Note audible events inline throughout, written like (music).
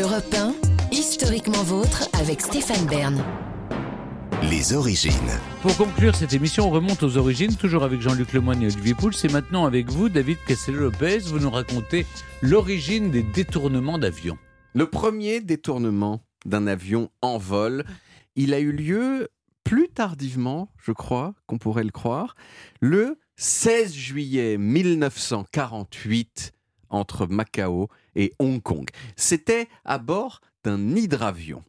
Europe 1, historiquement vôtre avec Stéphane Bern. Les origines. Pour conclure cette émission, on remonte aux origines, toujours avec Jean-Luc Lemoyne et Olivier Pouls. C'est maintenant avec vous, David Castello-Lopez. Vous nous racontez l'origine des détournements d'avions. Le premier détournement d'un avion en vol, il a eu lieu plus tardivement, je crois, qu'on pourrait le croire, le 16 juillet 1948 entre Macao et Hong Kong. C'était à bord d'un hydravion.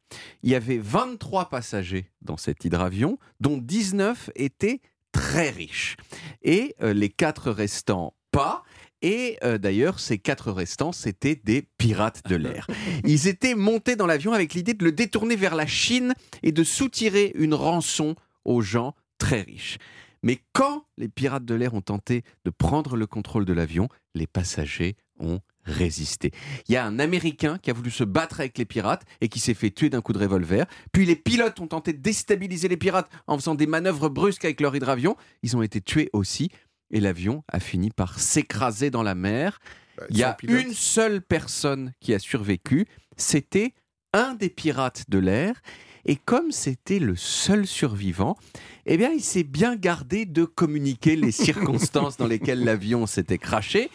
Il y avait 23 passagers dans cet hydravion, dont 19 étaient très riches. Et euh, les quatre restants, pas. Et euh, d'ailleurs, ces quatre restants, c'était des pirates de l'air. (laughs) Ils étaient montés dans l'avion avec l'idée de le détourner vers la Chine et de soutirer une rançon aux gens très riches. Mais quand les pirates de l'air ont tenté de prendre le contrôle de l'avion, les passagers ont résisté. Il y a un Américain qui a voulu se battre avec les pirates et qui s'est fait tuer d'un coup de revolver. Puis les pilotes ont tenté de déstabiliser les pirates en faisant des manœuvres brusques avec leur hydravion. Ils ont été tués aussi et l'avion a fini par s'écraser dans la mer. Il y a une seule personne qui a survécu, c'était un des pirates de l'air. Et comme c'était le seul survivant, eh bien, il s'est bien gardé de communiquer les (laughs) circonstances dans lesquelles l'avion s'était craché.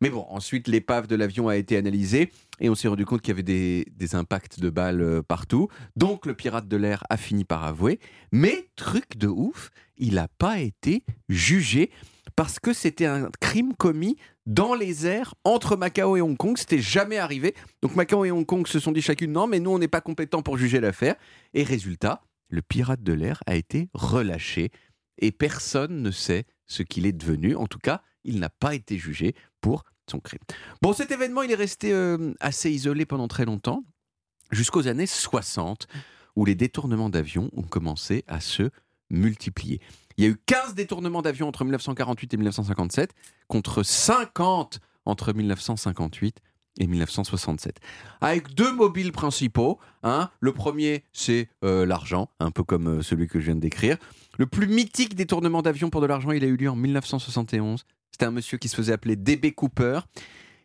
Mais bon, ensuite, l'épave de l'avion a été analysée et on s'est rendu compte qu'il y avait des, impacts de balles euh, partout. Donc, le pirate de l'air a fini par avouer. Mais, truc de ouf, il n'a pas été jugé parce que c'était un crime commis dans les airs entre Macao et Hong Kong. C'était jamais arrivé. Donc Macao et Hong Kong se sont dit chacune non, mais nous on n'est pas compétents pour juger l'affaire. Et résultat, le pirate de l'air a été relâché et personne ne sait ce qu'il est devenu. En tout cas, il n'a pas été jugé pour son crime. Bon, cet événement, il est resté euh, assez isolé pendant très longtemps, jusqu'aux années 60, où les détournements d'avions ont commencé à se multiplier. Il y a eu 15 détournements d'avions entre 1948 et 1957, contre 50 entre 1958 et 1967. Avec deux mobiles principaux. Hein. Le premier, c'est euh, l'argent, un peu comme euh, celui que je viens de décrire. Le plus mythique détournement d'avion pour de l'argent, il a eu lieu en 1971. C'était un monsieur qui se faisait appeler DB Cooper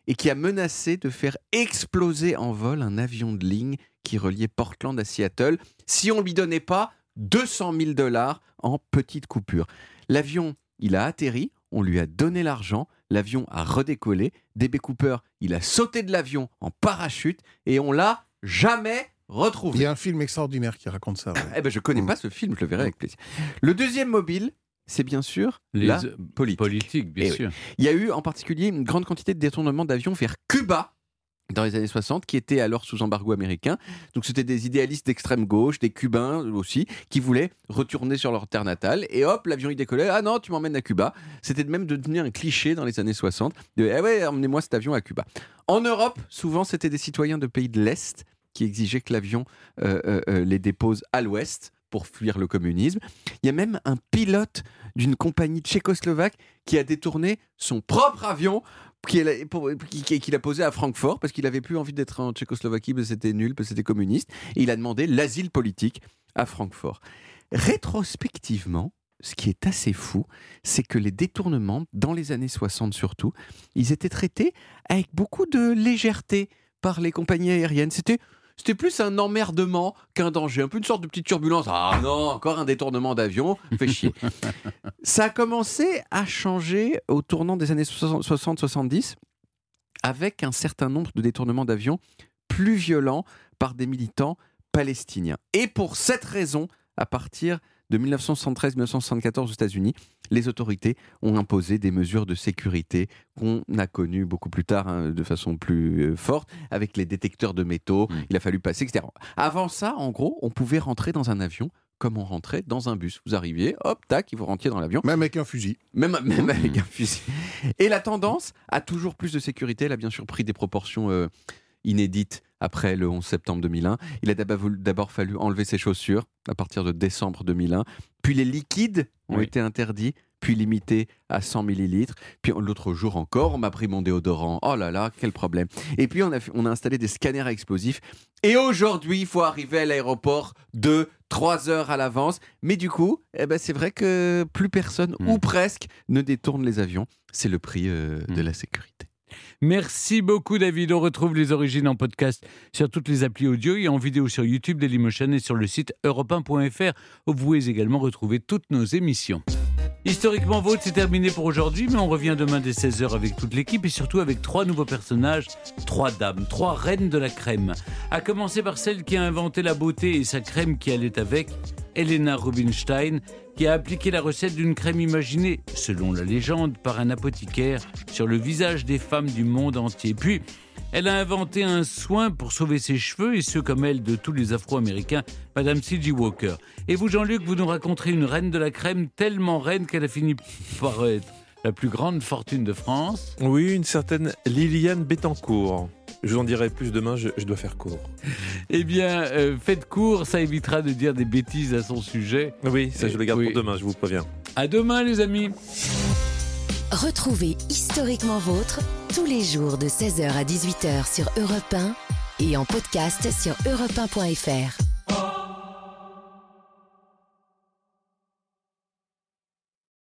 et qui a menacé de faire exploser en vol un avion de ligne qui reliait Portland à Seattle si on lui donnait pas 200 000 dollars en petite coupure. L'avion, il a atterri, on lui a donné l'argent, l'avion a redécollé, DB Cooper, il a sauté de l'avion en parachute et on l'a jamais Il y a un film extraordinaire qui raconte ça. (laughs) eh ben, je connais pas ce film, je le verrai avec plaisir. Le deuxième mobile, c'est bien sûr Les la politique. politique bien Eh oui. sûr. Il y a eu en particulier une grande quantité de détournements d'avions vers Cuba dans les années 60, qui étaient alors sous embargo américain. Donc c'était des idéalistes d'extrême gauche, des Cubains aussi, qui voulaient retourner sur leur terre natale. Et hop, l'avion il décollait. Ah non, tu m'emmènes à Cuba. C'était même devenu un cliché dans les années 60. De, ah ouais, emmenez-moi cet avion à Cuba. En Europe, souvent c'était des citoyens de pays de l'Est qui exigeaient que l'avion euh, euh, euh, les dépose à l'Ouest pour fuir le communisme. Il y a même un pilote d'une compagnie tchécoslovaque qui a détourné son propre avion qu'il a, posé à Francfort parce qu'il avait plus envie d'être en Tchécoslovaquie parce c'était nul, c'était communiste. Il a demandé l'asile politique à Francfort. Rétrospectivement, ce qui est assez fou, c'est que les détournements, dans les années 60 surtout, ils étaient traités avec beaucoup de légèreté par les compagnies aériennes. C'était c'était plus un emmerdement qu'un danger, un peu une sorte de petite turbulence. Ah non, encore un détournement d'avion, fait chier. (laughs) Ça a commencé à changer au tournant des années 60-70 avec un certain nombre de détournements d'avions plus violents par des militants palestiniens. Et pour cette raison, à partir de 1973-1974 aux États-Unis, les autorités ont imposé des mesures de sécurité qu'on a connues beaucoup plus tard hein, de façon plus euh, forte avec les détecteurs de métaux. Mm. Il a fallu passer, etc. Avant ça, en gros, on pouvait rentrer dans un avion comme on rentrait dans un bus. Vous arriviez, hop, tac, vous rentriez dans l'avion. Même avec un fusil. Même, (laughs) même avec un fusil. Et la tendance à toujours plus de sécurité, elle a bien sûr pris des proportions euh, inédites après le 11 septembre 2001. Il a d'abord fallu enlever ses chaussures à partir de décembre 2001. Puis les liquides ont Oui. été interdits, puis limités à 100 millilitres. Puis l'autre jour encore, on m'a pris mon déodorant. Oh là là, quel problème. Et puis on a, fait- on a installé des scanners à explosifs. Et aujourd'hui, il faut arriver à l'aéroport de 3 heures à l'avance. Mais du coup, eh ben, c'est vrai que plus personne, Mm. ou presque, ne détourne les avions. C'est le prix euh, de Mm. la sécurité. Merci beaucoup David. On retrouve les origines en podcast sur toutes les applis audio et en vidéo sur YouTube Dailymotion et sur le site europe où vous pouvez également retrouver toutes nos émissions. Historiquement Vôtre, c'est terminé pour aujourd'hui, mais on revient demain dès 16h avec toute l'équipe et surtout avec trois nouveaux personnages, trois dames, trois reines de la crème. À commencer par celle qui a inventé la beauté et sa crème qui allait avec, Elena Rubinstein, qui a appliqué la recette d'une crème imaginée, selon la légende, par un apothicaire sur le visage des femmes du monde entier. Puis, elle a inventé un soin pour sauver ses cheveux et ceux comme elle de tous les Afro-Américains, Madame C.G. Walker. Et vous, Jean-Luc, vous nous raconterez une reine de la crème tellement reine qu'elle a fini par être la plus grande fortune de France. Oui, une certaine Liliane Bettencourt. Je vous en dirai plus demain, je, dois faire court. (laughs) Eh bien, euh, faites court, ça évitera de dire des bêtises à son sujet. Oui, ça je le garde pour demain, je vous préviens. À demain, les amis. Retrouvez Historiquement Vôtre tous les jours de 16h à 18h sur Europe 1 et en podcast sur europe1.fr.